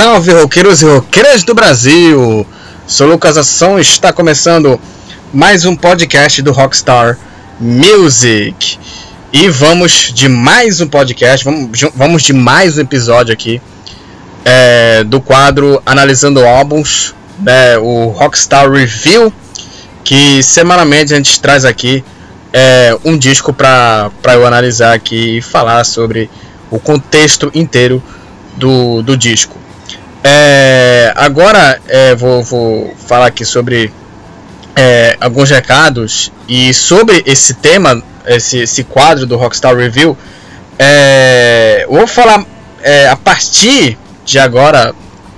Salve roqueiros e roqueiras do Brasil! Sou Lucas Ação e está começando mais um podcast do Rockstar Music. E vamos de mais um podcast, vamos, de mais um episódio aqui é, do quadro Analisando Álbuns, né, o Rockstar Review, que semanalmente a gente traz aqui é, um disco para eu analisar aqui e falar sobre o contexto inteiro do, do disco. É, agora é, vou, vou falar aqui sobre é, alguns recados e sobre esse tema, esse, esse quadro do Rockstar Review. É, vou falar é, a partir de agora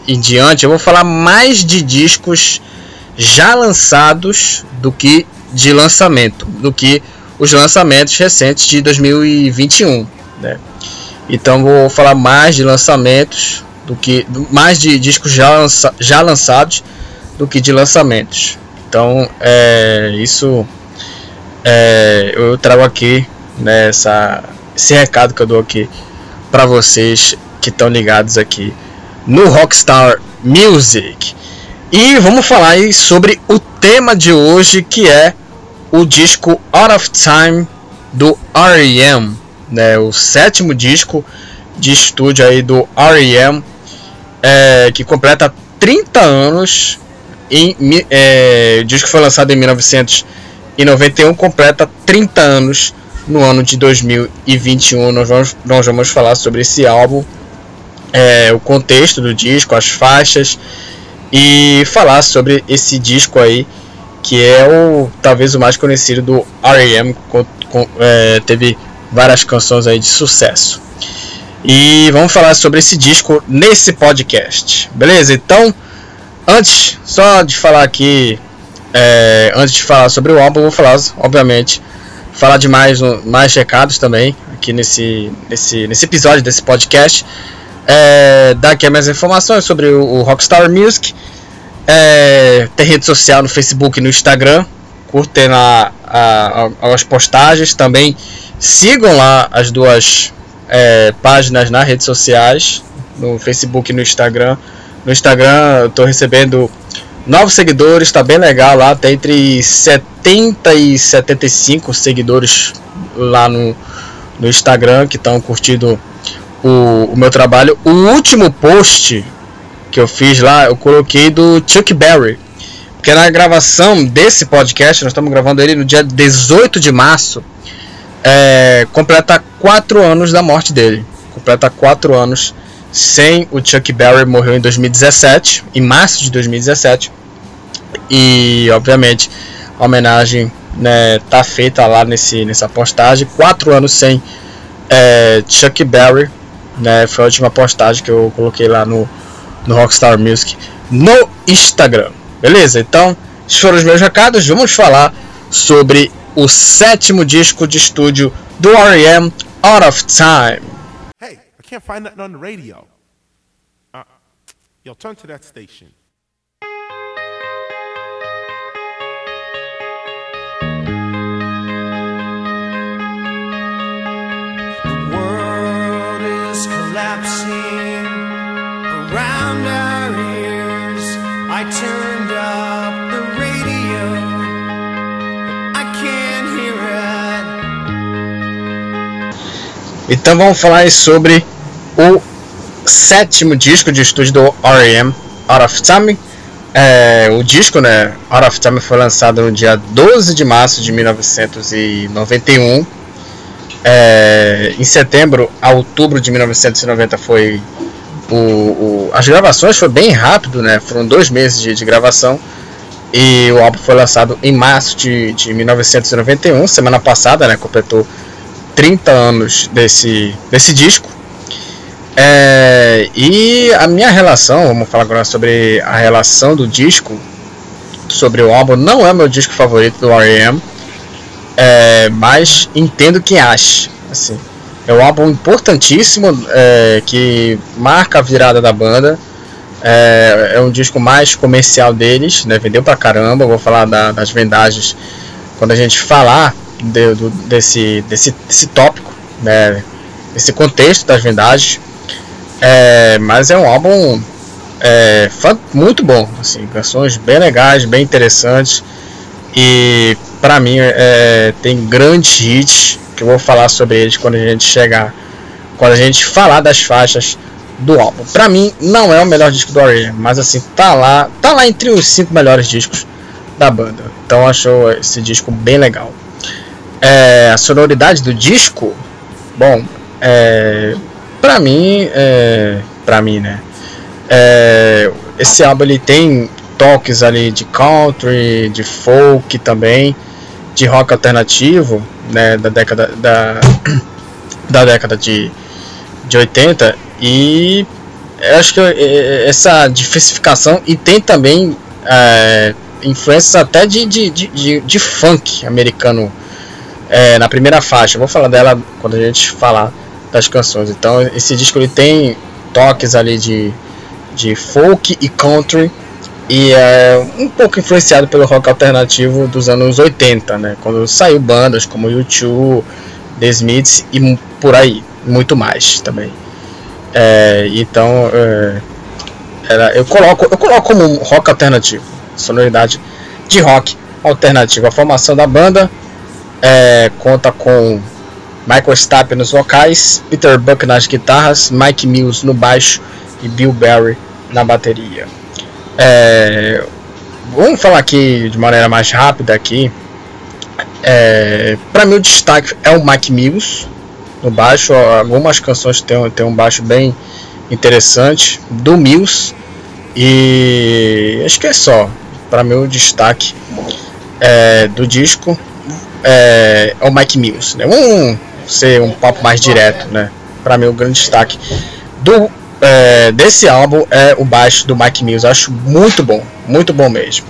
em diante, eu vou falar mais de discos já lançados do que de lançamento, do que os lançamentos recentes de 2021. Né? Então vou falar mais de lançamentos do que mais de discos já, lança, já lançados do que de lançamentos. Então é, isso é, eu trago aqui nessa né, esse recado que eu dou aqui para vocês que estão ligados aqui no Rockstar Music. E vamos falar aí sobre o tema de hoje que é o disco Out of Time do R.E.M né, o sétimo disco de estúdio aí do R.E.M., é, que completa 30 anos. Em, é, o disco foi lançado em 1991, completa 30 anos no ano de 2021. Nós vamos, nós vamos falar sobre esse álbum, é, o contexto do disco, as faixas e falar sobre esse disco aí que é o talvez o mais conhecido do R.E.M. É, teve várias canções aí de sucesso. E vamos falar sobre esse disco nesse podcast, beleza? Então, antes só de falar aqui, é, antes de falar sobre o álbum, vou falar, obviamente, falar de mais, mais recados também aqui nesse, nesse, nesse episódio desse podcast. É, dar aqui mais informações sobre o, o Rockstar Music. É, tem rede social no Facebook e no Instagram. Curtem lá a, a, as postagens também Sigam lá as duas é, páginas nas redes sociais, no Facebook e no Instagram. No Instagram eu estou recebendo novos seguidores, está bem legal lá, tem entre 70 e 75 seguidores lá no, no Instagram que estão curtindo o, o meu trabalho. O último post que eu fiz lá, eu coloquei do Chuck Berry. Porque na gravação desse podcast, nós estamos gravando ele no dia 18 de março é, completa quatro anos da morte dele. Completa quatro anos sem o Chuck Berry morreu em 2017, em março de 2017. E obviamente a homenagem né, tá feita lá nesse, nessa postagem. Quatro anos sem é, Chuck Berry, né, foi a última postagem que eu coloquei lá no, no Rockstar Music no Instagram. Beleza? Então, esses foram os meus recados. Vamos falar sobre o sétimo disco de estúdio do R.E.M. Out of Time. Hey, I can't find nothing on the radio. Uh, yo, turn to that station. The world is collapsing around our ears. I turned Então vamos falar sobre o sétimo disco de estúdio do R.E.M. Out of Time. É, o disco, né, Out of Time foi lançado no dia 12 de março de 1991. É, em setembro a outubro de 1990 foi o, o, as gravações foi bem rápido, né? Foram dois meses de, de gravação e o álbum foi lançado em março de, de 1991, semana passada, né? Completou 30 anos desse, desse disco. É, e a minha relação, vamos falar agora sobre a relação do disco, sobre o álbum, não é meu disco favorito do R.E.M., é, mas entendo quem acha. Assim, é um álbum importantíssimo é, que marca a virada da banda. É, é, um disco mais comercial deles, né? vendeu pra caramba. Vou falar da, das vendagens quando a gente falar de, do, desse, desse, desse tópico, né, desse contexto das vendagens. É, mas é um álbum é, muito bom, assim, canções bem legais, bem interessantes e para mim é, tem grandes hits que eu vou falar sobre eles quando a gente chegar, quando a gente falar das faixas do álbum. Para mim não é o melhor disco do R.E.M., mas assim tá lá, tá lá entre os cinco melhores discos da banda. Então acho esse disco bem legal. É, a sonoridade do disco, bom, é, para mim, é, para mim, né? É, esse álbum ele tem toques ali de country, de folk também, de rock alternativo, né, da década da, da década de, de 80 e acho que essa diversificação e tem também é, influências até de, de, de, de funk americano é, na primeira faixa. vou falar dela quando a gente falar das canções. Então esse disco ele tem toques ali de de folk e country e é um pouco influenciado pelo rock alternativo dos anos 80, né? Quando saiu bandas como U2, The Smiths e por aí, muito mais também. É, então, é, era, eu coloco eu coloco como rock alternativo, sonoridade de rock alternativo. A formação da banda é, conta com Michael Stapp nos vocais, Peter Buck nas guitarras, Mike Mills no baixo e Bill Berry na bateria. É, vamos falar aqui de maneira mais rápida aqui. É, para mim o destaque é o Mike Mills no baixo. Algumas canções tem um baixo bem interessante do Mills e acho que é só. Para mim o destaque é, do disco é, é, o Mike Mills. Né? Vamos ser um papo mais direto, né? Para mim o grande destaque do é, desse álbum é o baixo do Mike Mills. Acho muito bom, muito bom mesmo.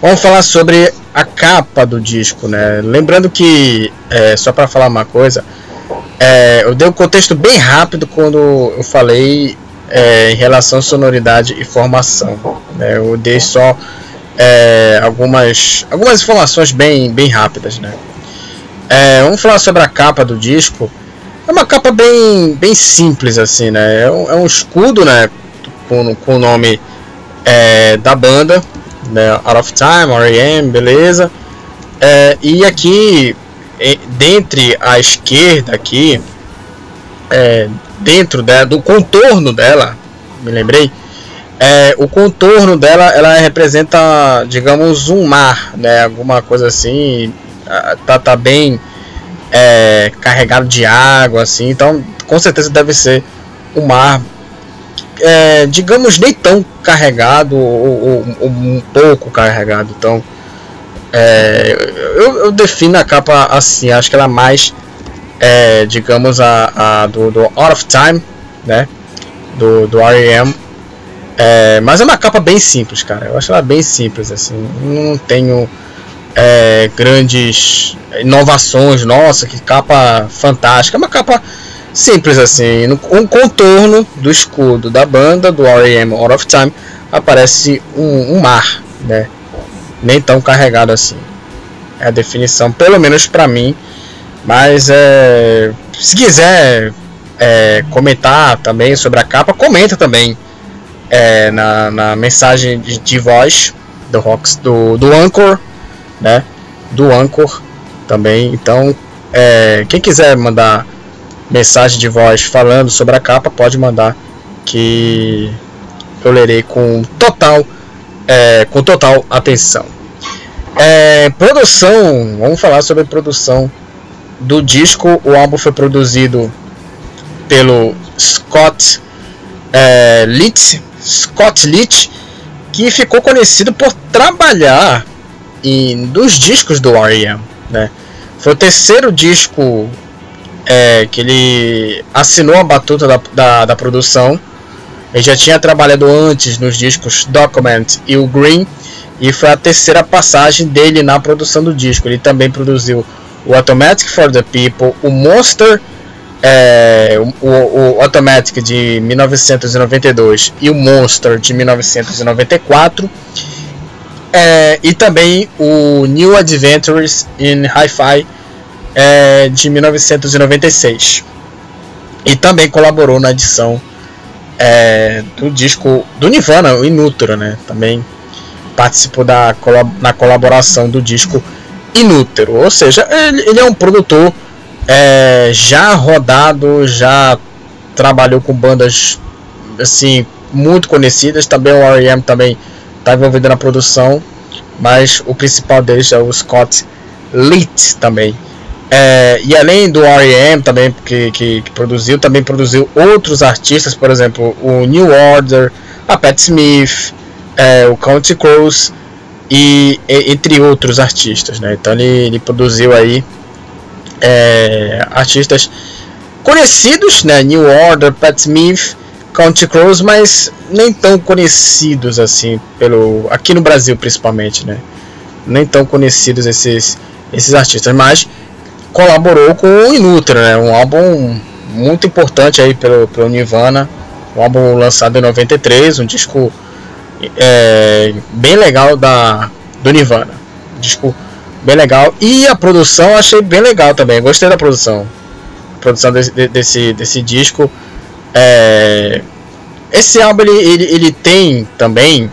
Vamos falar sobre a capa do disco, né? Lembrando que, é, só para falar uma coisa, é, eu dei um contexto bem rápido quando eu falei é, em relação à sonoridade e formação. Né? Eu dei só é, algumas, algumas informações bem, bem rápidas, né? É, vamos falar sobre a capa do disco. É uma capa bem, bem simples, assim, né? É um, é um escudo, né? Com, o nome da banda, né, Out of Time, R.E.M., beleza. É, e aqui, dentre a esquerda aqui, é, dentro do contorno dela, me lembrei, é, o contorno dela, ela representa, digamos, um mar, né, alguma coisa assim, tá, tá bem é, carregado de água, assim, então com certeza deve ser o mar é, digamos, nem tão carregado ou, ou, ou um pouco carregado. Então, é, eu, eu, defino a capa assim, acho que ela é mais, é, digamos, a, a do, do, Out of Time, né? Do, do R.E.M. É, mas é uma capa bem simples, cara. Eu acho ela bem simples, assim. Não tenho é, grandes inovações. Nossa, que capa fantástica. É uma capa Simples assim, um contorno do escudo da banda, do R.E.M. Out of Time, aparece um, um, mar, né? Nem tão carregado assim. É a definição, pelo menos para mim. Mas é, se quiser é, comentar também sobre a capa, comenta também é, na, na, mensagem de, de, voz do Rox, do, do Anchor, né? Do Anchor também. Então, é, quem quiser mandar mensagem de voz falando sobre a capa, pode mandar que eu lerei com total, é, com total atenção. É, produção, vamos falar sobre a produção do disco. O álbum foi produzido pelo Scott é, Scott Litz, que ficou conhecido por trabalhar em dos discos do R.E.M. Né? Foi o terceiro disco é, que ele assinou a batuta da, da, da produção Ele já tinha trabalhado antes nos discos Document e o Green, e foi a terceira passagem dele na produção do disco. Ele também produziu o Automatic for the People, o Monster, é, o, o, Automatic de 1992 e o Monster de 1994. É, e também o New Adventures in Hi-Fi é, de 1996. E também colaborou na edição é, do disco do Nirvana, o Inútero, né? Também participou da na colaboração do disco Inútero. Ou seja, ele, ele é um produtor é, já rodado, já trabalhou com bandas assim muito conhecidas. Também o R.E.M. também está envolvido na produção, mas o principal deles é o Scott Litt também. É, e além do R.E.M. também que, que, que, produziu, também produziu outros artistas, por exemplo, o New Order, a Pat Smith, é, o Country Crows e, e, entre outros artistas, né? Então ele, ele produziu aí é, artistas conhecidos, né? New Order, Pat Smith, Country Crows, mas nem tão conhecidos assim pelo aqui no Brasil principalmente, né? Nem tão conhecidos esses esses artistas, mas colaborou com o Inutra, né? Um álbum muito importante aí pelo, pelo Nirvana, um álbum lançado em 93, um disco é, bem legal da do Nirvana, um disco bem legal. E a produção achei bem legal também, gostei da produção, a produção desse, desse, desse disco. É, esse álbum ele, ele, ele tem também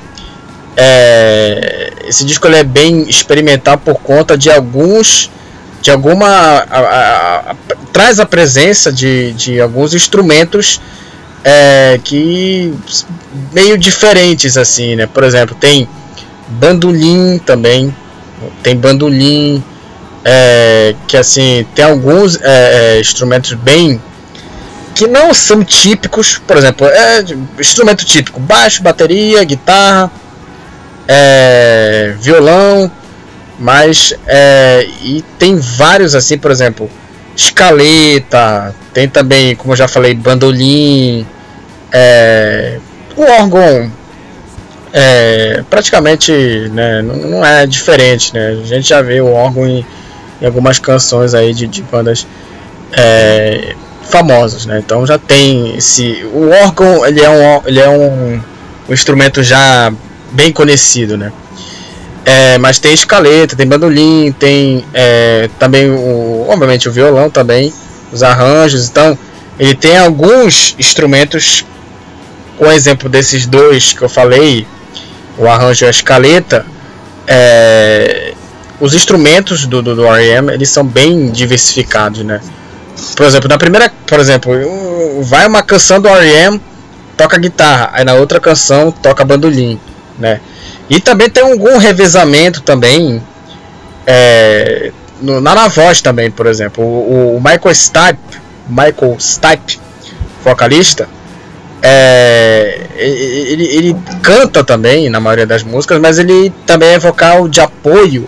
é, esse disco ele é bem experimental por conta de alguns de alguma a, a, a, traz a presença de, de alguns instrumentos é, que meio diferentes assim né? Por exemplo tem bandolim também tem bandolim é, que assim tem alguns é, é instrumentos bem que não são típicos por exemplo é instrumento típico baixo bateria guitarra é, violão mas é, e tem vários assim, por exemplo, escaleta, tem também, como eu já falei, bandolim, é, o órgão é, praticamente né, não, não, é diferente, né? A gente já vê o órgão em, em algumas canções aí de, de bandas é, famosas, né? Então já tem esse o órgão ele é um ele é um, um instrumento já bem conhecido, né? É, mas tem escaleta, tem bandolim, tem é, também, o, obviamente, o violão também, os arranjos. Então, ele tem alguns instrumentos, com exemplo desses dois que eu falei, o arranjo e a escaleta. É, os instrumentos do, do, do R.E.M. eles são bem diversificados, né? Por exemplo, na primeira, por exemplo, vai uma canção do R.E.M. toca guitarra, aí na outra canção toca bandolim, né? E também tem algum revezamento também é, no, na, voz também, por exemplo. O, o Michael Stipe, Michael Stipe, vocalista, é, ele, ele canta também na maioria das músicas, mas ele também é vocal de apoio.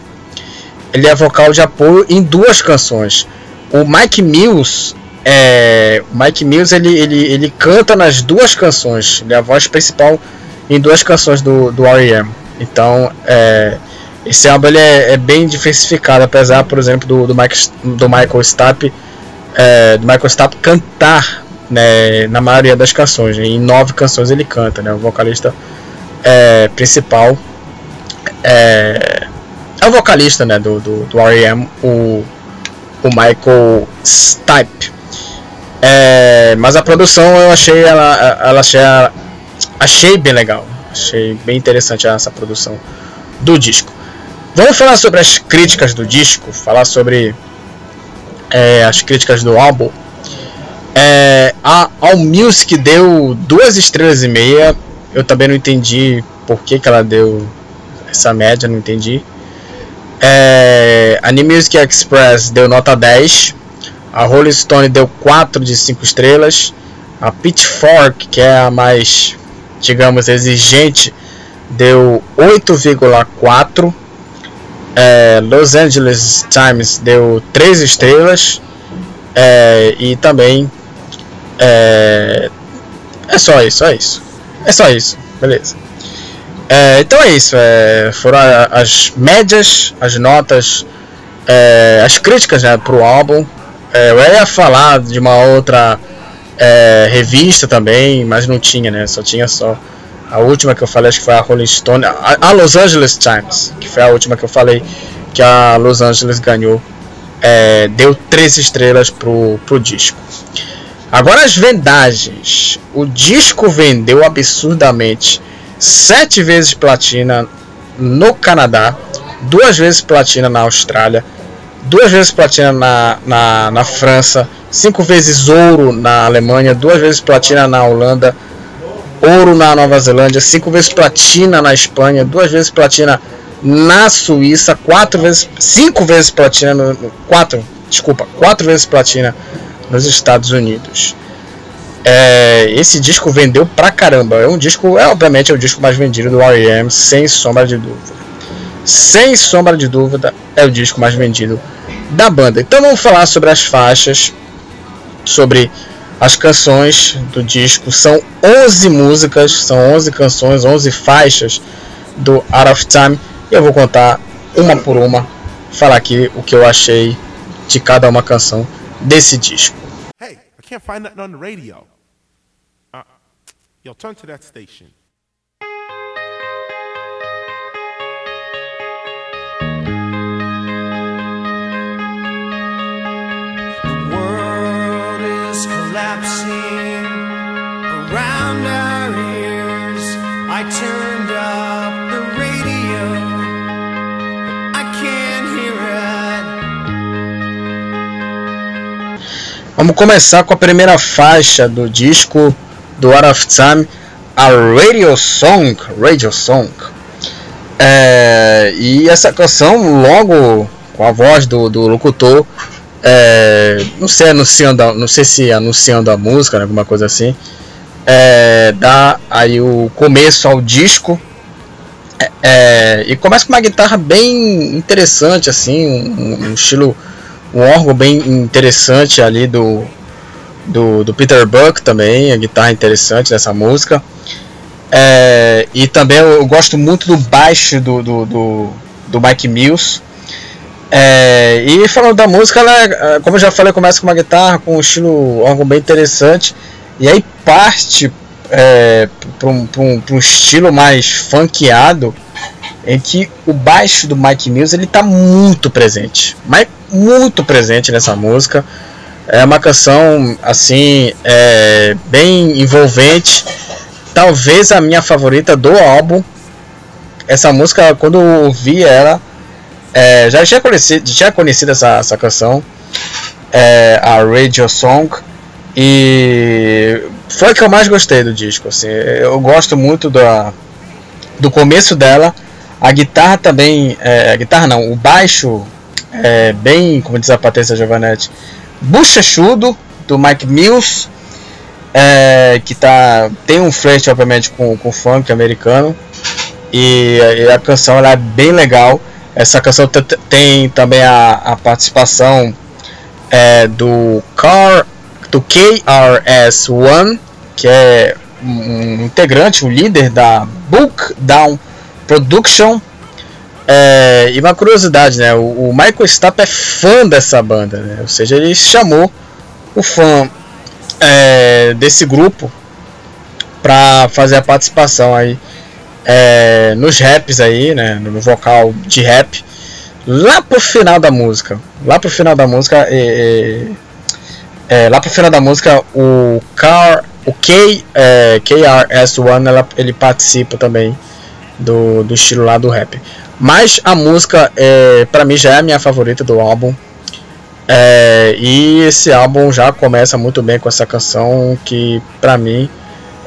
Ele é vocal de apoio em duas canções. O Mike Mills, é, Mike Mills ele, ele, ele canta nas duas canções. Ele é a voz principal em duas canções do, do R.E.M. Então, é, esse álbum ele é, é, bem diversificado, apesar, por exemplo, do, do, Mike, do Michael Stapp, é, do Michael Stapp cantar né, na maioria das canções. Né, em nove canções ele canta, né, o vocalista é, principal é, é, o vocalista né, do, do, do R.E.M., o, o Michael Stipe. É, mas a produção eu achei ela, ela achei, achei bem legal. Achei bem interessante essa produção do disco. Vamos falar sobre as críticas do disco, falar sobre é, as críticas do álbum. É, a All Music deu duas estrelas e meia. Eu também não entendi por que, que ela deu essa média, não entendi. É, a New Music Express deu nota 10. A Rolling Stone deu 4 de 5 estrelas. A Pitchfork, que é a mais digamos, exigente, deu 8,4. É, Los Angeles Times deu 3 estrelas. É, e também é, é só isso, é isso. É só isso, beleza. É, então é isso. É, foram as médias, as notas, é, as críticas né, para o álbum. É, eu ia falar de uma outra é, revista também, mas não tinha, né? Só tinha só a última que eu falei, acho que foi a Rolling Stone, a, a Los Angeles Times, que foi a última que eu falei que a Los Angeles ganhou. É, deu três estrelas pro, pro disco. Agora as vendagens. O disco vendeu absurdamente sete vezes platina no Canadá, duas vezes platina na Austrália, duas vezes platina na, na, na França, cinco vezes ouro na Alemanha, duas vezes platina na Holanda, ouro na Nova Zelândia, cinco vezes platina na Espanha, duas vezes platina na Suíça, quatro vezes, cinco vezes platina no, quatro, desculpa, quatro vezes platina nos Estados Unidos. É, esse disco vendeu pra caramba. É um disco, é obviamente é o disco mais vendido do R.E.M. sem sombra de dúvida. Sem sombra de dúvida, é o disco mais vendido da banda. Então vamos falar sobre as faixas, sobre as canções do disco. São 11 músicas, são 11 canções, 11 faixas do Out of Time. E eu vou contar uma por uma, falar aqui o que eu achei de cada uma canção desse disco. Hey, I can't find nothing on the radio. Uh, yo, turn to that station. Collapsing around our ears. I turned up the radio, I can't hear it. Vamos começar com a primeira faixa do disco do Out of Time, a Radio Song. Radio Song. É, e essa canção, logo com a voz do, do locutor, é, não sei anunciando, não sei se anunciando a música, né, alguma coisa assim, é, dá aí o começo ao disco é, é e começa com uma guitarra bem interessante assim, um, um, estilo, um órgão bem interessante ali do, do, do Peter Buck também, a guitarra interessante dessa música. É, e também eu, gosto muito do baixo do, do, do, do Mike Mills. É, e falando da música, ela, é, como eu já falei, começa com uma guitarra com um estilo órgão bem interessante. E aí parte é, para um, um, um, estilo mais funkeado, em que o baixo do Mike Mills ele está muito presente, mas muito presente nessa música. É uma canção assim é, bem envolvente, talvez a minha favorita do álbum. Essa música, quando eu ouvi ela, é, já tinha conhecido, tinha conhecido essa, essa canção, é, a Radio Song, e foi a que eu mais gostei do disco. Assim, eu gosto muito da, do começo dela, a guitarra também, é, a guitarra não, o baixo é bem, como diz a Patrícia Giovanetti, bochechudo do Mike Mills, é, que tá, tem um flerte obviamente com, com funk americano e, e a canção ela é bem legal. Essa canção tem também a, a participação é, do Car do KRS-One, que é um integrante, um líder da Book Down Production. É, e uma curiosidade, né? O, o, Michael Stapp é fã dessa banda, né? Ou seja, ele chamou o fã é, desse grupo para fazer a participação aí é, nos raps aí, né, no vocal de rap, lá pro final da música, lá pro final da música, é, é, lá pro final da música, o Car, o K, é, KRS-One, ela, ele participa também do, do estilo lá do rap. Mas a música, é, para mim, já é a minha favorita do álbum. É, e esse álbum já começa muito bem com essa canção que, para mim,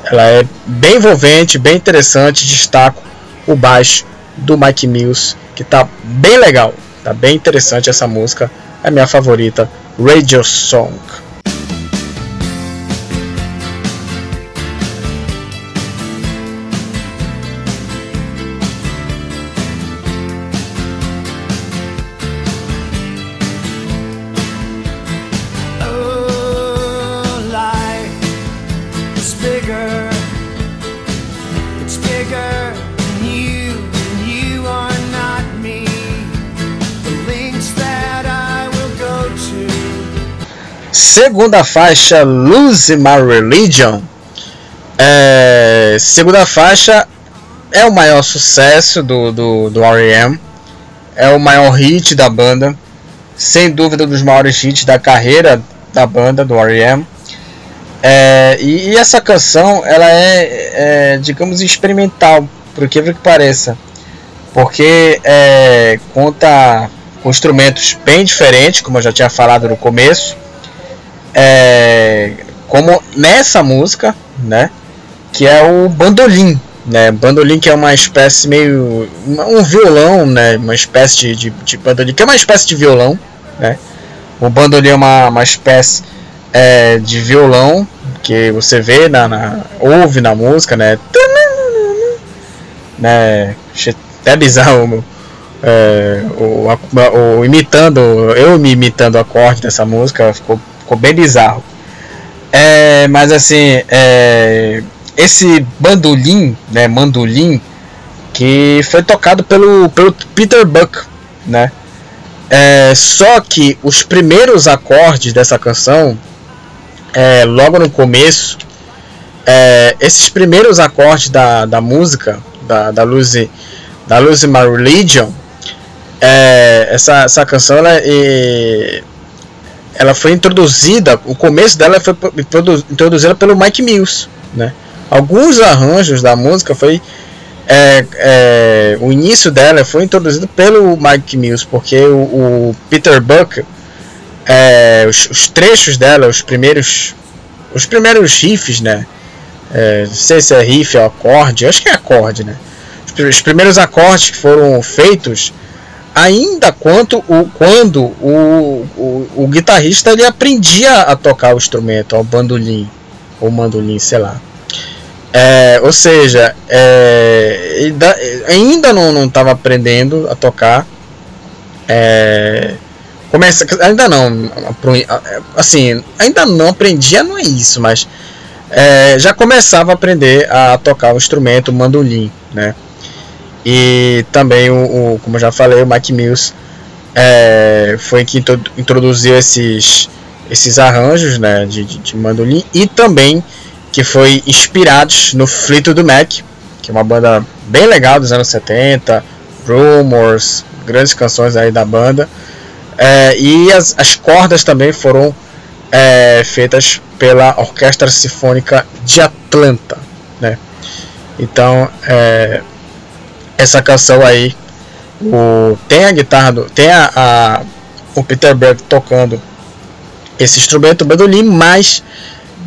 ela é bem envolvente, bem interessante. Destaco o baixo do Mike Mills, que tá bem legal, tá bem interessante essa música. É a minha favorita, Radio Song. Segunda faixa, Lose My Religion. É, segunda faixa é o maior sucesso do, do, do R.E.M. É o maior hit da banda. Sem dúvida, um dos maiores hits da carreira da banda, do R.E.M. É, e, e, essa canção, ela é, é digamos, experimental, por que que pareça. Porque é, conta com instrumentos bem diferentes, como eu já tinha falado no começo é, como nessa música, né? Que é o bandolim, né? Bandolim que é uma espécie meio um violão, né? Uma espécie de, de, de bandolim que é uma espécie de violão, né? O bandolim é uma, uma espécie é, de violão que você vê na, na, ouve na música, né? né? Até bizarro. É, o, o, o, imitando, eu me imitando o acorde dessa música, ficou ficou bem bizarro. É, mas assim, é, esse bandolim, né, mandolim, que foi tocado pelo, pelo Peter Buck, né? É, só que os primeiros acordes dessa canção, é, logo no começo, é, esses primeiros acordes da, da música, da, da Lucy, da Lucy My Religion, é, essa, essa canção ela, é, ela foi introduzida, o começo dela foi introduzida pelo Mike Mills, né? Alguns arranjos da música foi é, é, o início dela foi introduzido pelo Mike Mills, porque o, o Peter Buck, é, os, os, trechos dela, os primeiros, os primeiros riffs, né? É, não sei se é riff ou acorde, acho que é acorde, né? Os, os primeiros acordes que foram feitos ainda quanto o, quando o, o, o, guitarrista ele aprendia a tocar o instrumento, o bandolim, ou mandolim, sei lá. É, ou seja, é, ainda não estava aprendendo a tocar. É, começa, ainda não, assim, ainda não aprendia, não é isso, mas é, já começava a aprender a tocar o instrumento, o mandolim, né? E também, o, o como eu já falei, o Mike Mills é, foi quem introduziu esses, esses arranjos né, de, de, de mandolim e também que foi inspirados no Fleetwood Mac, que é uma banda bem legal dos anos 70, Rumors, grandes canções aí da banda. É, e as, as cordas também foram é, feitas pela Orquestra Sinfônica de Atlanta, né? Então, é, essa canção aí. O, tem a guitarra, do, tem a, a o Peter Berg tocando esse instrumento, bandolim, mas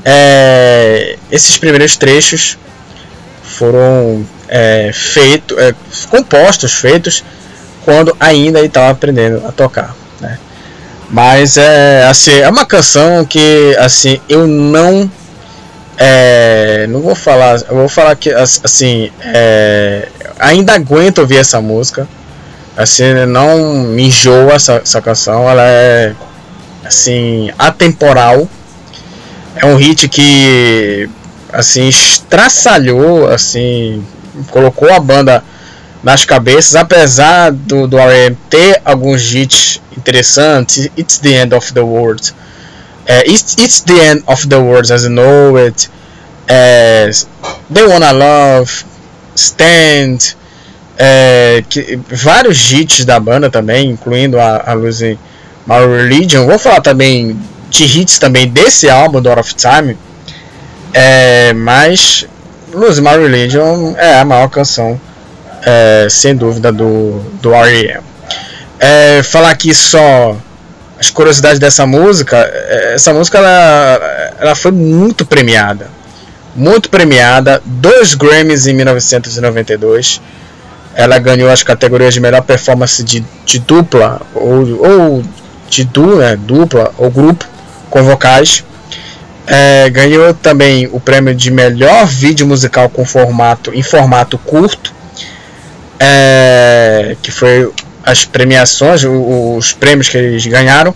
é, esses primeiros trechos foram é, feitos, é, compostos, feitos quando ainda ele estava aprendendo a tocar, né? Mas é assim, é uma canção que assim eu não é, não vou falar, vou falar que assim, é, ainda aguento ouvir essa música. Assim, não me enjoa essa, essa canção, ela é assim, atemporal. É um hit que assim estraçalhou, assim, colocou a banda nas cabeças, apesar do, do R.E.M. ter alguns hits interessantes, It's the End of the World, é, it's, it's the End of the World as I Know It, é, They Wanna Love, Stand, é, que, vários hits da banda também, incluindo a, a Losing My Religion. Vou falar também de hits também desse álbum, do Out of Time. É, mas Losing My Religion é a maior canção, é, sem dúvida, do, do R.E.M. Falar aqui só as curiosidades dessa música. É, essa música ela, ela foi muito premiada muito premiada, dois Grammys em 1992. Ela ganhou as categorias de melhor performance de, de dupla ou, ou de du, né, dupla ou grupo com vocais. É, ganhou também o prêmio de melhor vídeo musical com formato em formato curto, é, que foi as premiações, os prêmios que eles ganharam.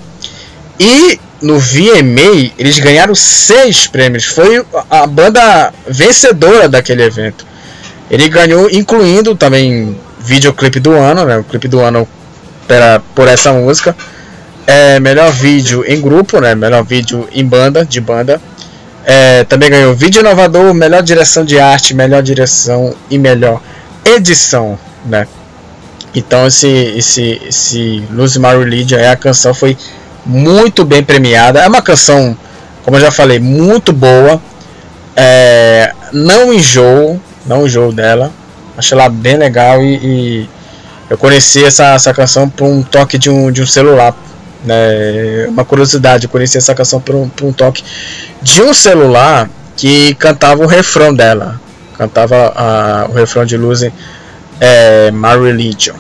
E no VMA eles ganharam seis prêmios. Foi a banda vencedora daquele evento. Ele ganhou, incluindo também videoclipe do ano, né? O clipe do ano pela, por essa música. É, melhor vídeo em grupo, né? Melhor vídeo em banda, de banda. É, também ganhou vídeo inovador, melhor direção de arte, melhor direção e melhor edição, né? Então esse esse esse Lose My Religion é a canção foi muito bem premiada. É uma canção, como eu já falei, muito boa. É, não enjoo, não enjoo dela. Achei ela bem legal e, e eu conheci essa, essa canção por um toque de um, de um celular. Né? Uma curiosidade, eu conheci essa canção por um, por um toque de um celular que cantava o refrão dela. Cantava a, o refrão de Losing é, My Religion.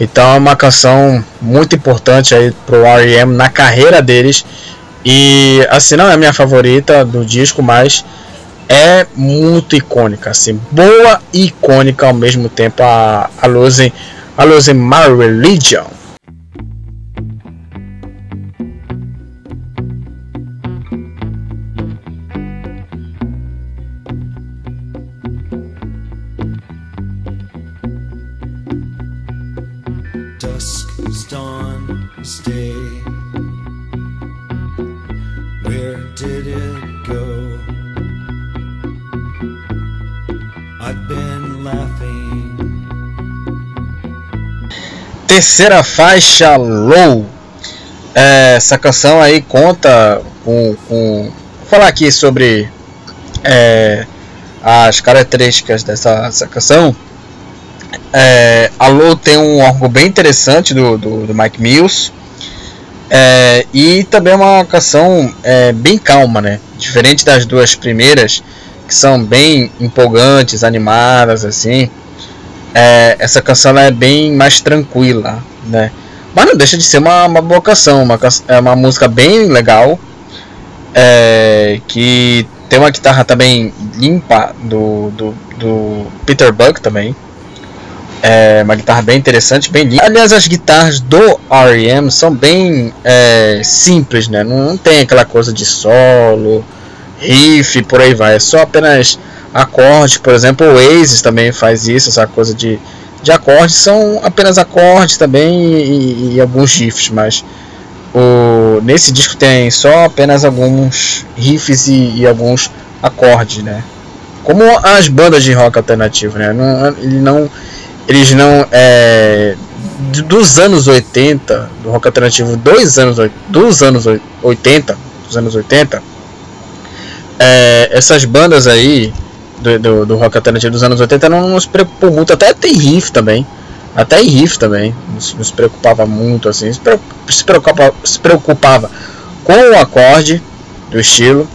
Então é uma canção muito importante aí pro R.E.M. na carreira deles. E assim, não é a minha favorita do disco, mas é muito icônica, assim, boa e icônica ao mesmo tempo a, a Losing, a My Religion. Terceira faixa, Low. É, essa canção aí conta com, com vou falar aqui sobre é, as características dessa, canção. É, a Low tem um órgão bem interessante do, do, do Mike Mills. É, e também é uma canção é, bem calma, né? Diferente das duas primeiras, que são bem empolgantes, animadas, assim é, essa canção é bem mais tranquila, né? Mas não deixa de ser uma, uma boa canção, uma, é uma música bem legal, é, que tem uma guitarra também limpa do, do, do Peter Buck também. É uma guitarra bem interessante, bem limpa. Aliás, as guitarras do R.E.M. são bem é, simples, né? Não, não tem aquela coisa de solo, riff, por aí vai. É só apenas acorde, por exemplo, o Oasis também faz isso, essa coisa de, de acordes, são apenas acordes também e, e alguns riffs, mas o, nesse disco tem só apenas alguns riffs e, e, alguns acordes, né? Como as bandas de rock alternativo, né? Não, ele não, eles não é, dos anos 80, do rock alternativo, dois anos dos anos 80, dos anos 80, é, essas bandas aí do, do, do, rock alternativo dos anos 80 não, nos preocupou muito. Até tem riff também. Até em riff também. Não se preocupava muito assim. Se, preocupava, se preocupava com o acorde do estilo.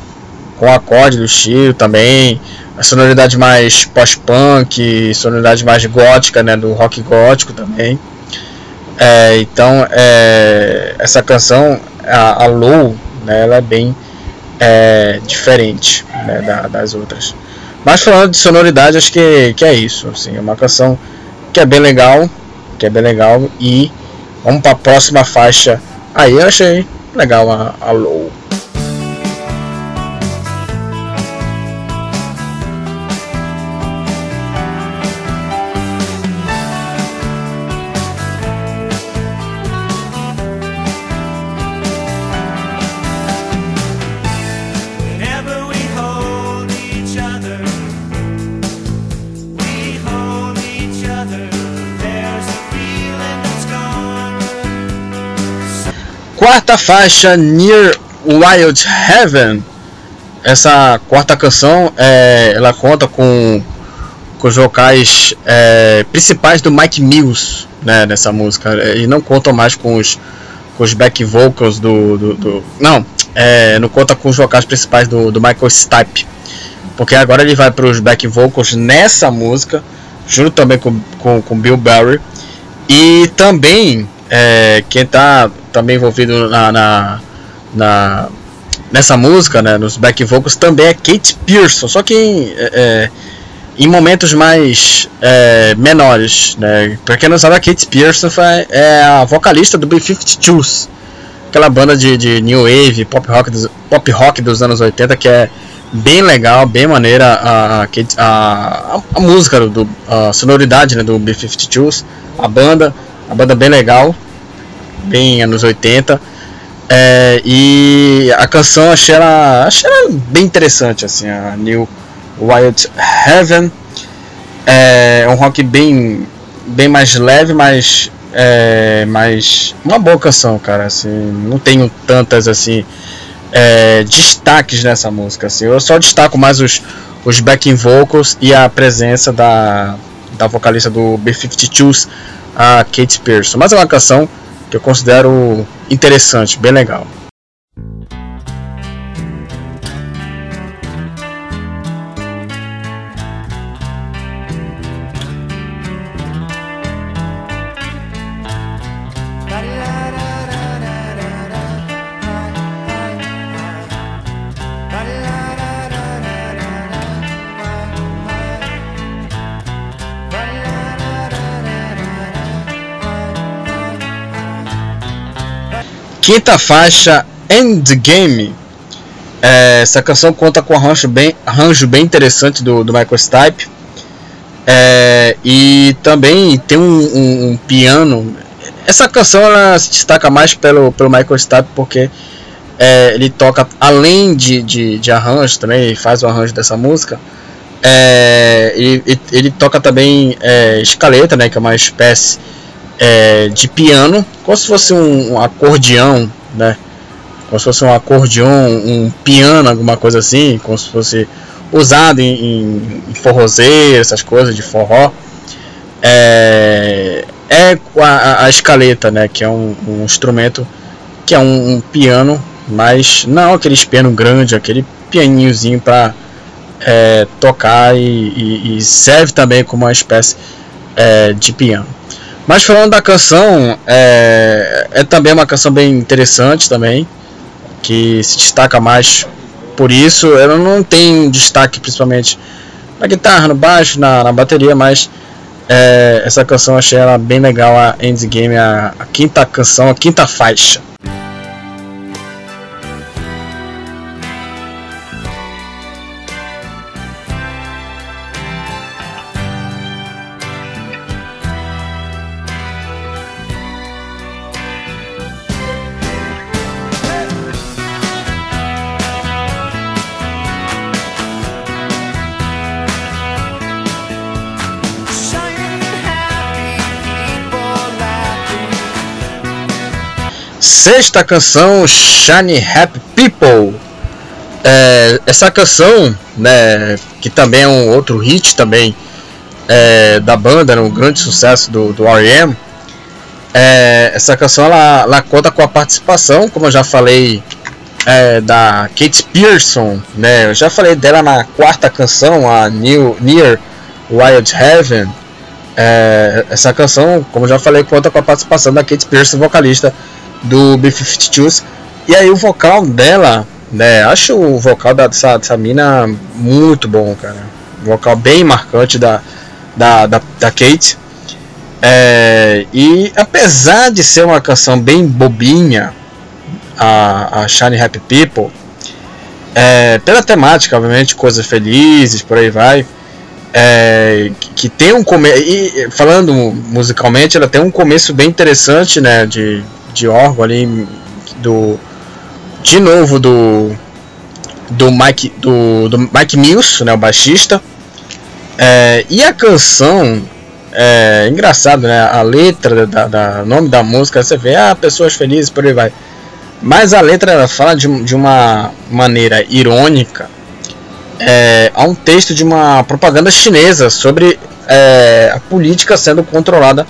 Com o acorde do estilo também. A sonoridade mais pós-punk, sonoridade mais gótica, né, do rock gótico também. É, então, é, essa canção, a, a Low, né, ela é bem é, diferente né, da, das outras. Mas falando de sonoridade, acho que, que é isso. Assim, é uma canção que é bem legal. Que é bem legal. E vamos para a próxima faixa. Aí eu achei legal a, a Low. Quarta faixa, Near Wild Heaven. Essa quarta canção, é, ela conta com, com os vocais é, principais do Mike Mills né, nessa música. E não conta mais com os, com os back vocals do. do, do não, é, não conta com os vocais principais do, do Michael Stipe. Porque agora ele vai para os back vocals nessa música, junto também com, com, com Bill Berry. E também é, quem está também envolvido na, na, na, nessa música, né, nos back vocals, também é Kate Pearson, só que em, é, é em momentos mais é, menores. Né? Pra quem não sabe, a Kate Pearson foi, é a vocalista do B-52s, aquela banda de, de new wave, pop rock, dos, pop rock dos anos 80 que é bem legal, bem maneira a, a, a, música, do, a sonoridade né, do B-52s, a banda, a banda bem legal, bem anos 80. É, e a canção achei ela, achei ela bem interessante, assim, a New Wild Heaven. É um rock bem, bem mais leve, mas é, uma boa canção, cara. Assim, não tenho tantas assim é, destaques nessa música. Assim, eu só destaco mais os, os backing vocals e a presença da, da vocalista do B52s, a Kate Pearson. Mas é uma canção que eu considero interessante, bem legal. Quinta faixa, Endgame. É, essa canção conta com um arranjo bem, arranjo bem interessante do, do Michael Stipe. É, e também tem um, um, um, piano. Essa canção ela se destaca mais pelo, pelo Michael Stipe porque é, ele toca além de, de, de arranjo também, ele faz o arranjo dessa música. É, ele, ele, toca também é, escaleta, né, que é uma espécie é, de piano, como se fosse um, um, acordeão, né? Como se fosse um acordeão, um piano, alguma coisa assim, como se fosse usado em, em, em forrozeiro, essas coisas de forró. É, é a, a, escaleta, né? Que é um, um instrumento que é um, um, piano, mas não aquele piano grande, aquele pianinhozinho para é, tocar e, e, e, serve também como uma espécie é, de piano. Mas falando da canção, é, é também uma canção bem interessante também, que se destaca mais por isso. Ela não tem destaque principalmente na guitarra, no baixo, na, na bateria, mas é, essa canção achei ela bem legal, a Endgame, a, a quinta canção, a quinta faixa. Sexta canção, Shiny Happy People. É, essa canção, né, que também é um outro hit também é, da banda, um grande sucesso do, do R.E.M. É, essa canção ela, ela, conta com a participação, como eu já falei, é, da Kate Pearson, né? Eu já falei dela na quarta canção, a New, Near Wild Heaven. É, essa canção, como eu já falei, conta com a participação da Kate Pearson, vocalista do B-52s. E aí o vocal dela, né, acho o vocal dessa, dessa mina muito bom, cara. vocal bem marcante da, da, da, da Kate. É, e apesar de ser uma canção bem bobinha, a, a Shiny Happy People, é, pela temática, obviamente, coisas felizes, por aí vai. É, que tem um começo. Falando musicalmente, ela tem um começo bem interessante, né? De, de órgão ali do de novo do do Mike do, do Mike Mills, né, o baixista. É, e a canção é engraçado, né? A letra da, da nome da música, você vê, ah, pessoas felizes, por aí vai. Mas a letra fala de, de uma maneira irônica é, a um texto de uma propaganda chinesa sobre é, a política sendo controlada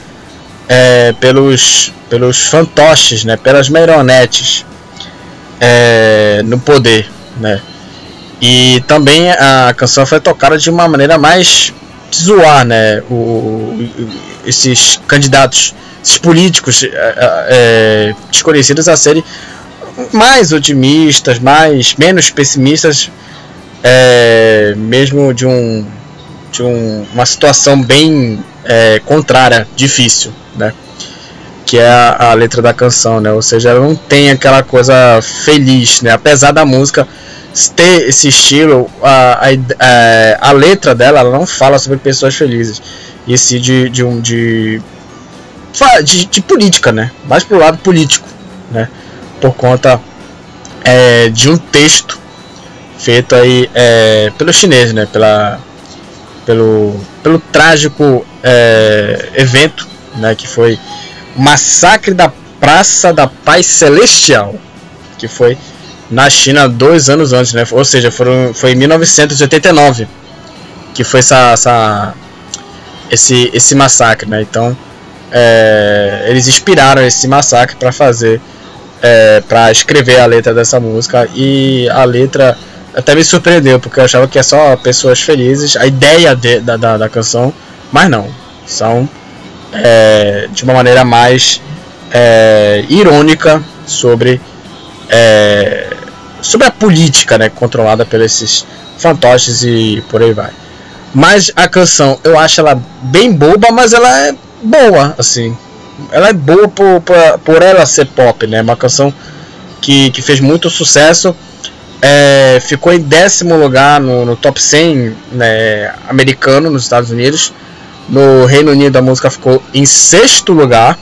é, pelos, pelos fantoches, né, pelas marionetes é, no poder. Né. E também a canção foi tocada de uma maneira mais zoar né, o, esses candidatos, esses políticos é, é, desconhecidos a serem mais otimistas, mais menos pessimistas, é, mesmo de um de um, uma situação bem é, contrária, difícil, né? que é a, a, letra da canção, né? Ou seja, ela não tem aquela coisa feliz, né? Apesar da música ter esse estilo, a, a, a letra dela ela não fala sobre pessoas felizes, e sim de, de um de, de, de política, né? Mais pro lado político, né? Por conta é, de um texto feito aí é, pelo chinês, né? Pela, pelo, pelo trágico é, evento, né? Que foi o massacre da Praça da Paz Celestial, que foi na China dois anos antes, né? Ou seja, foram, foi em 1989 que foi essa, essa esse, esse massacre, né? Então é, eles inspiraram esse massacre para fazer, é, para escrever a letra dessa música e a letra até me surpreendeu porque eu achava que é só pessoas felizes, a ideia de, da, da, da, canção, mas não, são é, de uma maneira mais é, irônica sobre é, sobre a política, né, controlada por esses fantoches e por aí vai. Mas a canção, eu acho ela bem boba, mas ela é boa, assim. Ela é boa por, por, por ela ser pop, né? Uma canção que, que fez muito sucesso. É, ficou em décimo lugar no, no top 100 né, americano nos Estados Unidos. No Reino Unido a música ficou em sexto lugar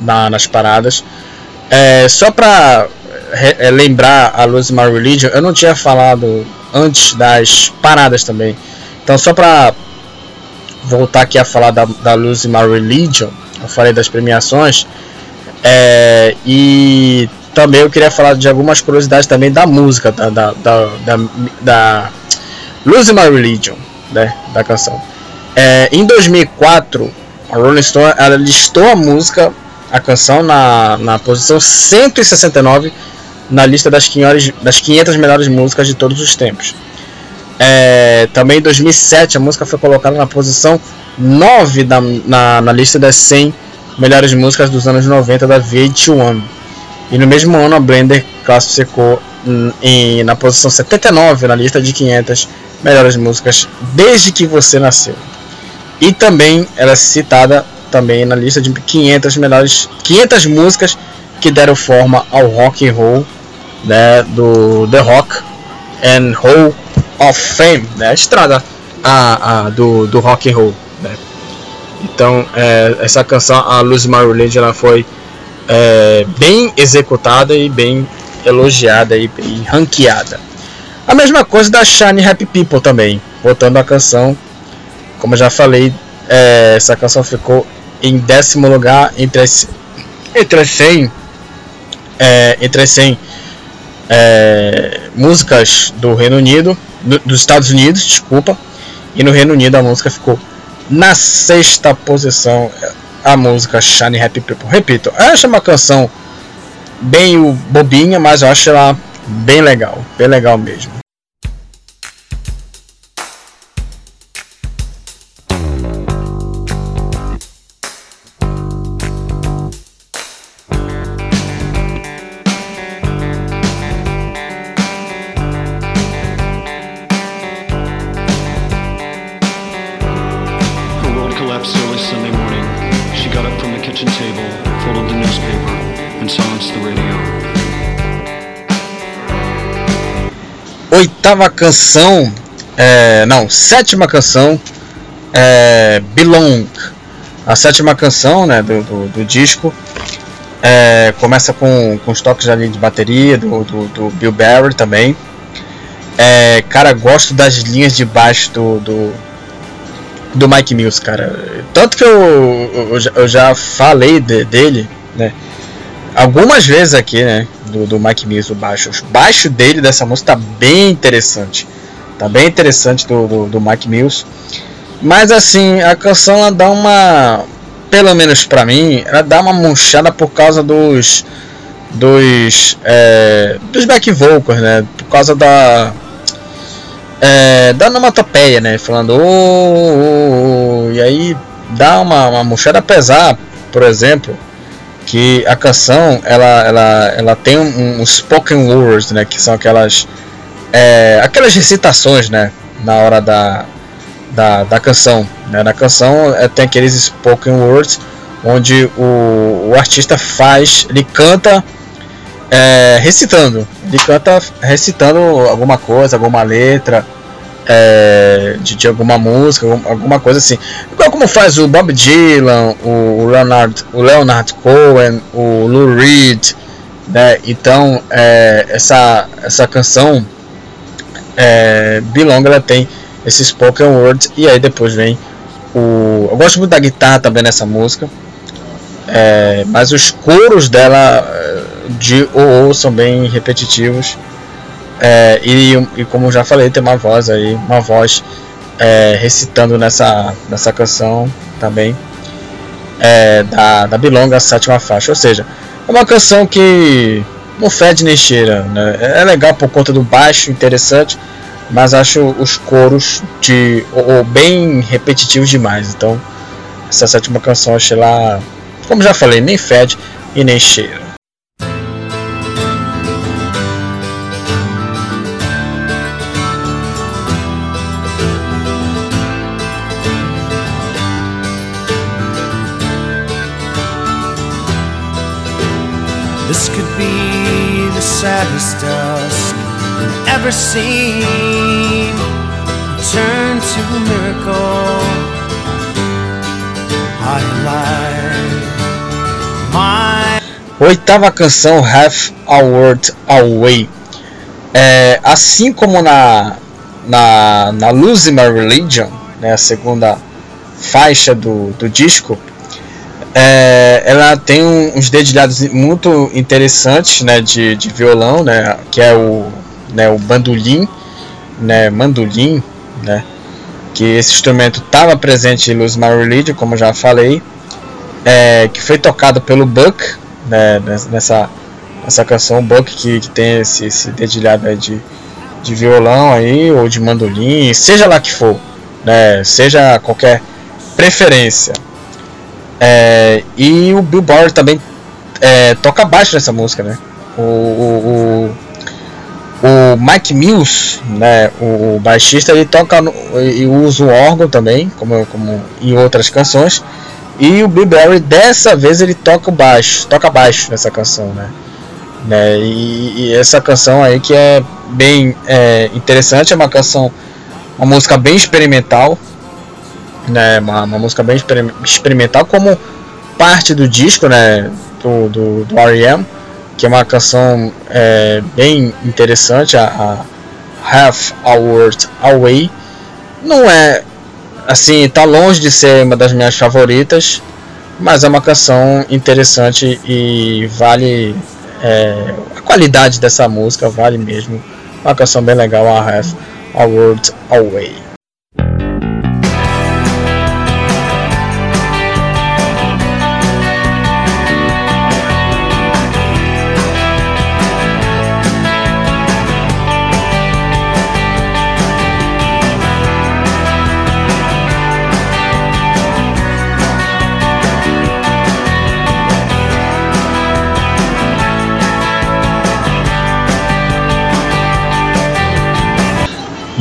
na, nas paradas. É, só pra é, lembrar a Lose My Religion, eu não tinha falado antes das paradas também. Então, só para voltar aqui a falar da, da Lose My Religion, eu falei das premiações, é, e também eu queria falar de algumas curiosidades também da música, da, da, da, da, da Lose My Religion, né, da canção. É, em 2004, a Rolling Stone ela listou a música, a canção, na, na posição 169 na lista das 500, das 500 melhores músicas de todos os tempos. É, também em 2007 a música foi colocada na posição 9 da, na, na lista das 100 melhores músicas dos anos 90 da VH1. E no mesmo ano a Blender classificou em, na posição 79 na lista de 500 melhores músicas desde que você nasceu. E também ela é citada também na lista de 500 melhores 500 músicas que deram forma ao rock and roll né, do The Rock and Roll of Fame, né, a estrada a, a, do, do rock and roll. Né. Então é, essa canção, a Lose My Religion, ela foi é, bem executada e bem elogiada e, e ranqueada. A mesma coisa da Shine Happy People também, botando a canção, como eu já falei, é, essa canção ficou em décimo lugar entre as, entre as 100 é, entre as 100 é, músicas do Reino Unido, do, dos Estados Unidos, desculpa, e no Reino Unido a música ficou na sexta posição, a música Shiny Happy People. Repito, eu acho uma canção bem bobinha, mas eu acho ela bem legal, bem legal mesmo. Oitava canção, é, não, sétima canção, é, Belong. A sétima canção né, do, do, do disco é, começa com, com os toques ali de bateria do, do, do Bill Barry também. É, cara, gosto das linhas de baixo do, do, do Mike Mills, cara. Tanto que eu, eu, eu já falei de, dele, né? Algumas vezes aqui, né? Do, do Mike Mills, o baixo. O baixo dele dessa música tá bem interessante. Tá bem interessante do, do, do Mike Mills. Mas assim, a canção ela dá uma. Pelo menos pra mim, ela dá uma manchada por causa dos. Dos. É, dos back vocals, né? Por causa da. É, da onomatopeia, né? Falando. Oh, oh, oh, e aí dá uma, uma murchada pesar, por exemplo que a canção ela, ela, ela tem um, um spoken words, né, que são aquelas é, aquelas recitações, né, na hora da, da, da canção, né, na canção é, tem aqueles spoken words onde o, o artista faz, ele canta é, recitando, ele canta recitando alguma coisa, alguma letra é, de, de, alguma música, alguma coisa assim. Igual como faz o Bob Dylan, o Leonard, o Leonard Cohen, o Lou Reed, né? Então é, essa essa canção é, Belong ela tem esse spoken word e aí depois vem o eu gosto muito da guitarra também nessa música é, mas os coros dela de ou são bem repetitivos é, e, e, como já falei tem uma voz aí uma voz é, recitando nessa nessa canção também é, da da Belong a sétima faixa ou seja é uma canção que não fede nem cheira, né? É legal por conta do baixo, interessante, mas acho os coros de ou, ou bem repetitivos demais. Então, essa sétima canção achei lá, como já falei, nem fede e nem cheira. This could be the saddest dusk ever seen. Turn to a miracle. My... Oitava canção, Half a Word Away. É, assim como na, na, na Lose My Religion, né, a segunda faixa do, do disco, é, ela tem um, uns dedilhados muito interessantes né, de, de violão, né, que é o, né, o bandolim, né, mandolim, né, que esse instrumento estava presente em Lose My Religion, como já falei, é, que foi tocado pelo Buck né, nessa, nessa canção, Buck que, que tem esse, esse dedilhado de, de violão aí, ou de mandolim, seja lá que for, né, seja qualquer preferência. É, e o Bill Bauer também é, toca baixo nessa música, né? O, o, o, o Mike Mills, né, o, baixista, ele toca no, e usa o órgão também, como, como em outras canções. E o Bill Barry dessa vez ele toca baixo, toca baixo nessa canção, né? né? E, e essa canção aí que é bem é, interessante, é uma canção, uma música bem experimental, né, uma, uma música bem experimental, como parte do disco né, do, do, do R.E.M., que é uma canção é, bem interessante, a, a Half a Word Away. Não é assim, tá longe de ser uma das minhas favoritas, mas é uma canção interessante e vale é, a qualidade dessa música vale mesmo. Uma canção bem legal, a Half a Word Away.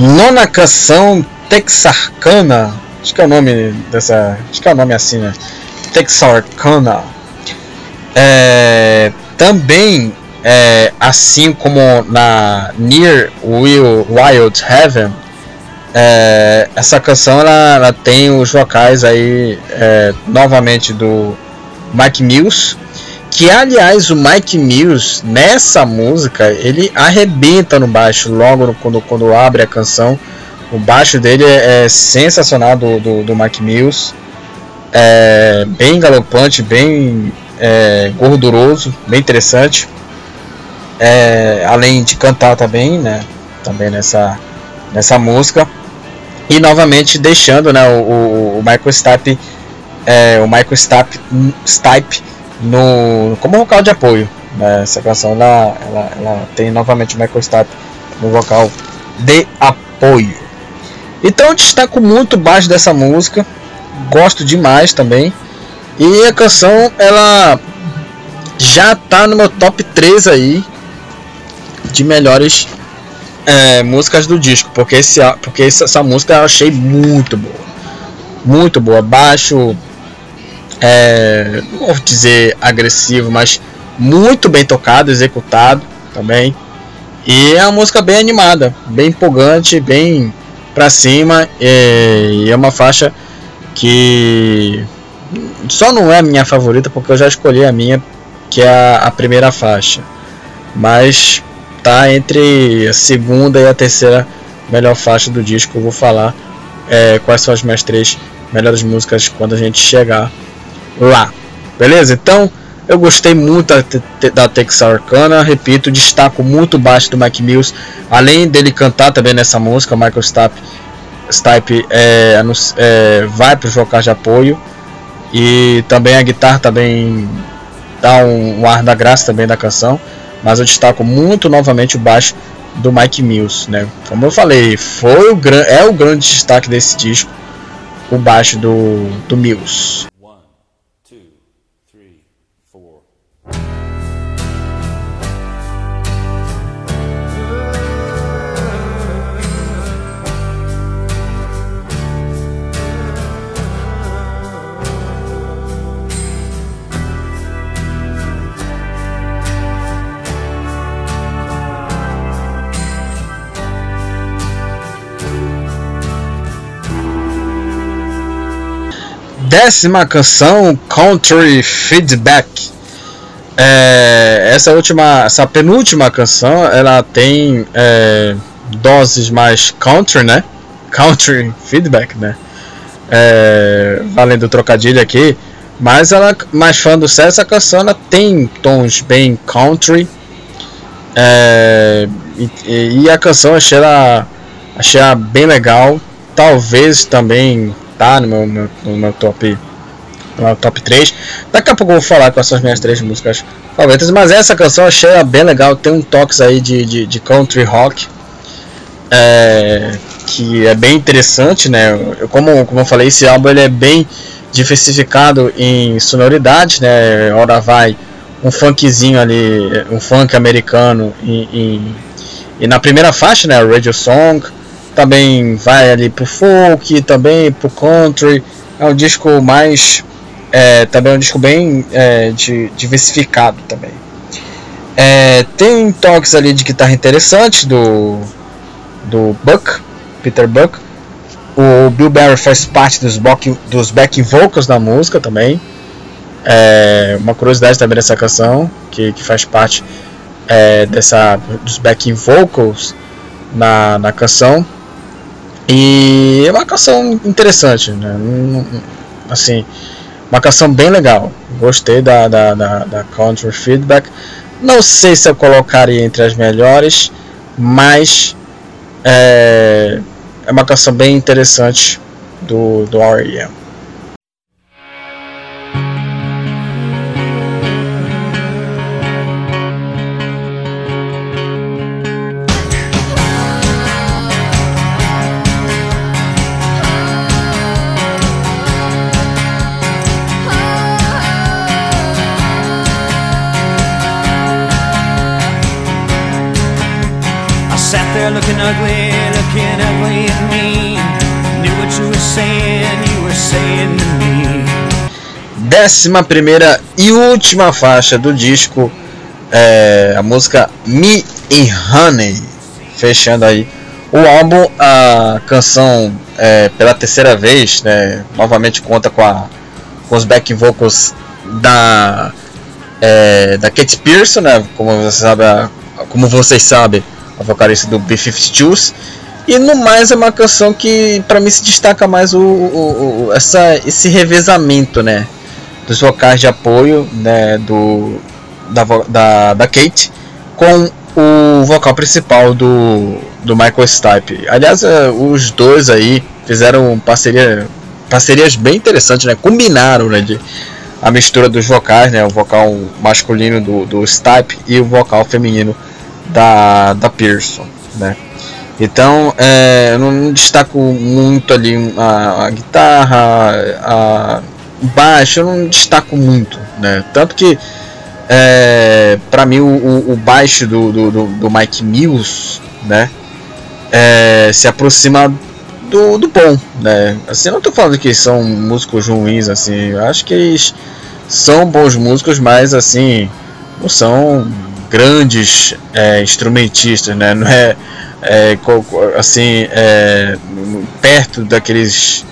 Nona canção Texarkana. Acho que é o nome dessa. Acho que é o nome assim, né? Texarkana. É, também, é, assim como na Near Will Wild Heaven, é, essa canção ela, ela, tem os vocais aí é, novamente do Mike Mills que aliás o Mike Mills nessa música ele arrebenta no baixo logo quando, quando abre a canção. O baixo dele é, é sensacional do, do, do, Mike Mills, é bem galopante, bem é, gorduroso, bem interessante. É, além de cantar também, né? Também nessa, nessa música. E novamente deixando né, o, o, o Michael Stipe, é, o Michael Stipe, Stipe no, como vocal de apoio. Né? Essa canção ela, ela, ela tem novamente o Michael Stipe no vocal de apoio. Então eu destaco muito baixo dessa música, gosto demais também. E a canção ela já tá no meu top 3 aí de melhores é, músicas do disco, porque, esse, porque essa, essa música eu achei muito boa. Muito boa, baixo é, não vou dizer agressivo, mas muito bem tocado, executado também. E é uma música bem animada, bem empolgante, bem pra cima. E é uma faixa que só não é a minha favorita porque eu já escolhi a minha, que é a, a primeira faixa. Mas tá entre a segunda e a terceira melhor faixa do disco. Eu vou falar é, quais são as minhas três melhores músicas quando a gente chegar lá. Beleza? Então, eu gostei muito da, Arcana, repito, destaco muito baixo do Mike Mills, além dele cantar também nessa música, Michael Stipe, Stipe é, é, vai para os vocais de apoio e também a guitarra também dá um, um, ar da graça também da canção, mas eu destaco muito novamente o baixo do Mike Mills, né? Como eu falei, foi o é o grande destaque desse disco, o baixo do, do Mills. Décima canção, Country Feedback. É, essa última, essa penúltima canção, ela tem é, doses mais country, né? Country feedback, né? É, valendo trocadilho aqui, mas ela, mais fã do sucesso, essa canção ela tem tons bem country. É, e, e, a canção achei ela, achei ela bem legal. Talvez também tá no meu, meu, no meu top no top 3. Daqui a pouco eu vou falar com essas minhas três músicas favoritas, mas essa canção eu achei bem legal, tem um toque aí de, de, de country rock. É, que é bem interessante, né? Eu, como, como eu falei, esse álbum ele é bem diversificado em sonoridade, né? Hora vai um funkzinho ali, um funk americano e, e, e na primeira faixa, né? Radio Song, também vai ali pro folk, também pro country. É um disco mais. É, também é um disco bem é, de, diversificado também. É, tem toques ali de guitarra interessante do, do Buck, Peter Buck. O Bill Barry faz parte dos, back, dos backing vocals da música também. É, uma curiosidade também dessa canção, que, que faz parte é, dessa, dos backing vocals na, na canção. E é uma canção interessante, né? Assim, uma canção bem legal. Gostei da, da, da, da Country Feedback. Não sei se eu colocaria entre as melhores, mas é, é uma canção bem interessante do, do R.E.M. looking ugly, looking ugly at me. Knew what you were saying, you were saying to me. Décima primeira e última faixa do disco, é a música Me and Honey, fechando aí o álbum. A canção é, pela terceira vez, né, novamente conta com, a, com os back vocals da é, da Kate Pearson, né, como você sabe, como vocês sabem a vocalista do B-52s. E no mais é uma canção que para mim se destaca mais o, o, o, essa, esse revezamento né, dos vocais de apoio né, do, da, da, da Kate com o vocal principal do, do Michael Stipe. Aliás, é, os dois aí fizeram parceria, parcerias bem interessantes, né? Combinaram né, de, a mistura dos vocais, né? O vocal masculino do, do Stipe e o vocal feminino da, da Pearson, né? Então, é, eu não destaco muito ali a, a guitarra, a, o baixo, eu não destaco muito, né? Tanto que, é, para mim, o, o, baixo do, do, do, Mike Mills, né? É, se aproxima do, do bom, né? Assim, não tô falando que são músicos ruins, assim, acho que eles são bons músicos, mas assim, não são grandes é, instrumentistas, né? Não é, é assim, é, perto daqueles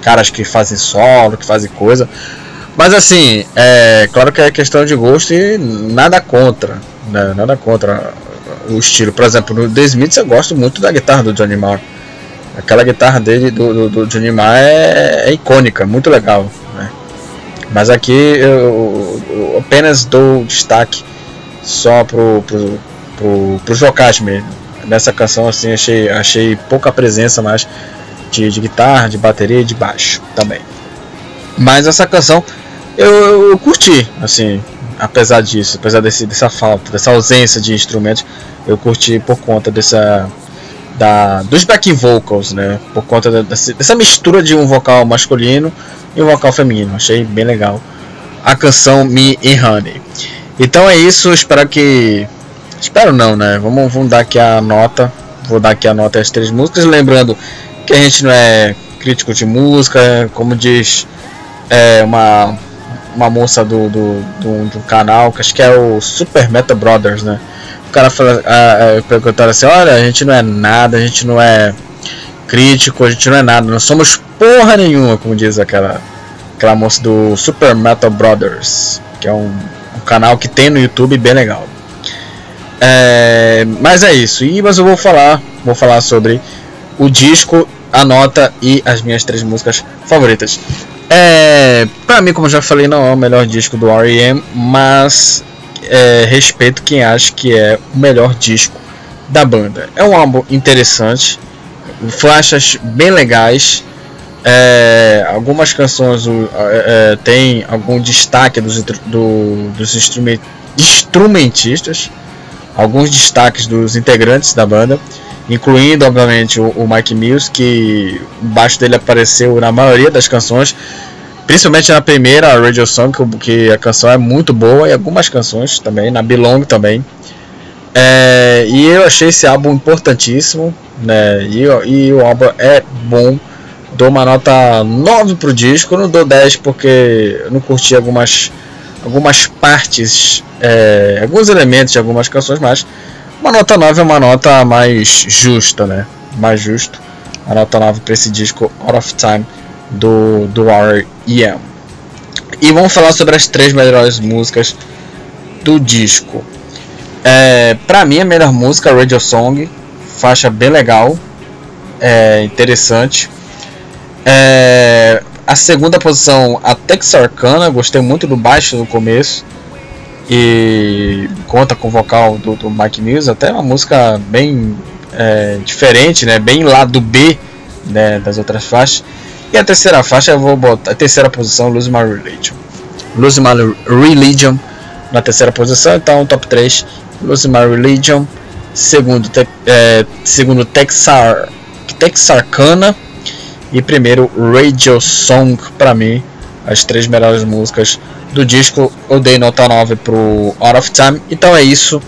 caras que fazem solo, que fazem coisa. Mas assim, é claro que é questão de gosto e nada contra, né? Nada contra o estilo. Por exemplo, no The Smiths eu gosto muito da guitarra do Johnny Marr. Aquela guitarra dele do, do, do Johnny Marr é, é icônica, muito legal. Né? Mas aqui eu, eu, apenas dou destaque só pro, pro, pro, pros vocais mesmo. Nessa canção assim achei, achei pouca presença mais de, de guitarra, de bateria e de baixo também. Mas essa canção eu, eu curti, assim, apesar disso, apesar desse, dessa falta, dessa ausência de instrumentos, eu curti por conta dessa da, dos back vocals, né? Por conta da, dessa mistura de um vocal masculino e um vocal feminino. Achei bem legal a canção Me and Honey. Então é isso, espero que. Espero não, né? Vamos, vamos dar aqui a nota. Vou dar aqui a nota às três músicas. Lembrando que a gente não é crítico de música, como diz é, uma, uma moça do, do, do, do canal, que acho que é o Super Meta Brothers, né? O cara fala, a, a, perguntaram assim: olha, a gente não é nada, a gente não é crítico, a gente não é nada, não somos porra nenhuma, como diz aquela, aquela moça do Super Metal Brothers, que é um, um canal que tem no YouTube bem legal. É, mas é isso, e mas eu vou falar, vou falar sobre o disco, a nota e as minhas três músicas favoritas. É, pra mim, como já falei, não é o melhor disco do R.E.M., mas é, respeito quem acha que é o melhor disco da banda. É um álbum interessante, faixas bem legais. É, algumas canções é, é, tem algum destaque dos, do, dos instrument, instrumentistas, alguns destaques dos integrantes da banda, incluindo obviamente o, o Mike Mills, que baixo dele apareceu na maioria das canções, Principalmente na primeira, a Radio Song, que a canção é muito boa, e algumas canções também, na Belong também. É, e eu achei esse álbum importantíssimo, né? E, e, o álbum é bom. Dou uma nota 9 pro disco, não dou 10 porque eu não curti algumas, algumas partes, é, alguns elementos de algumas canções, mas uma nota 9 é uma nota mais justa, né? Mais justo. A nota 9 para esse disco Out of Time do, do R.E.M. E vamos falar sobre as três melhores músicas do disco. É, pra mim, a melhor música Radio Song, faixa bem legal, é, interessante. É, a segunda posição, a Texarkana, gostei muito do baixo no começo. E conta com o vocal do, do Mike Mills, até uma música bem é, diferente, né? bem lado B né, das outras faixas. E a terceira faixa eu vou botar. A terceira posição, Lose My Religion. Lose My Religion na terceira posição, então top 3. Lose My Religion. Segundo, te, é, segundo Texar, Texarkana. E primeiro, Radio Song. Para mim, as três melhores músicas do disco. Eu dei nota 9 pro Out of Time. Então é isso.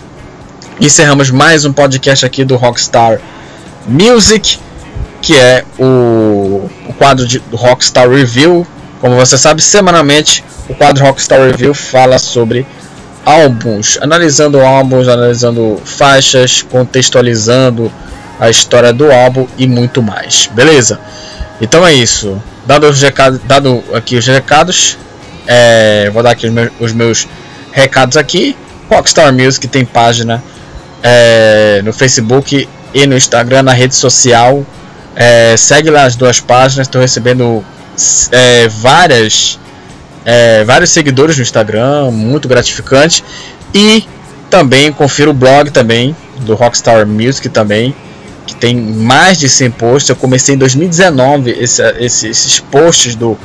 Encerramos mais um podcast aqui do Rockstar Music que é o, o quadro de, do Rockstar Review. Como você sabe, semanalmente o quadro Rockstar Review fala sobre álbuns, analisando álbuns, analisando faixas, contextualizando a história do álbum e muito mais. Beleza? Então é isso. Dado, os recados, dado aqui os recados, é, vou dar aqui os meus, os meus, recados aqui. Rockstar Music tem página é, no Facebook e no Instagram, na rede social é, segue lá as duas páginas, estou recebendo é, várias, é, vários seguidores no Instagram, muito gratificante. E também confira o blog também do Rockstar Music também, que tem mais de 100 posts. Eu comecei em 2019 esse, esse, esses posts do,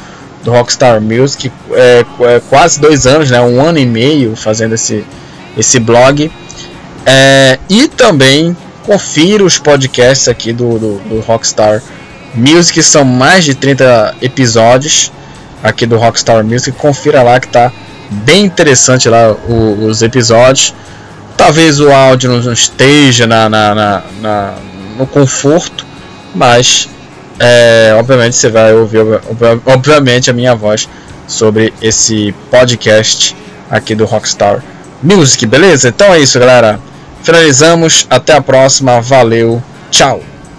do Rockstar Music, é, é, quase dois anos, né, um ano e meio fazendo esse, esse blog. É, e também confira os podcasts aqui do, do, do, Rockstar Music, são mais de 30 episódios aqui do Rockstar Music. Confira lá que tá bem interessante lá o, os episódios. Talvez o áudio não esteja na, na, na, na no conforto, mas é, obviamente você vai ouvir, obviamente, a minha voz sobre esse podcast aqui do Rockstar Music, beleza? Então é isso, galera. Finalizamos. Até a próxima. Valeu. Tchau.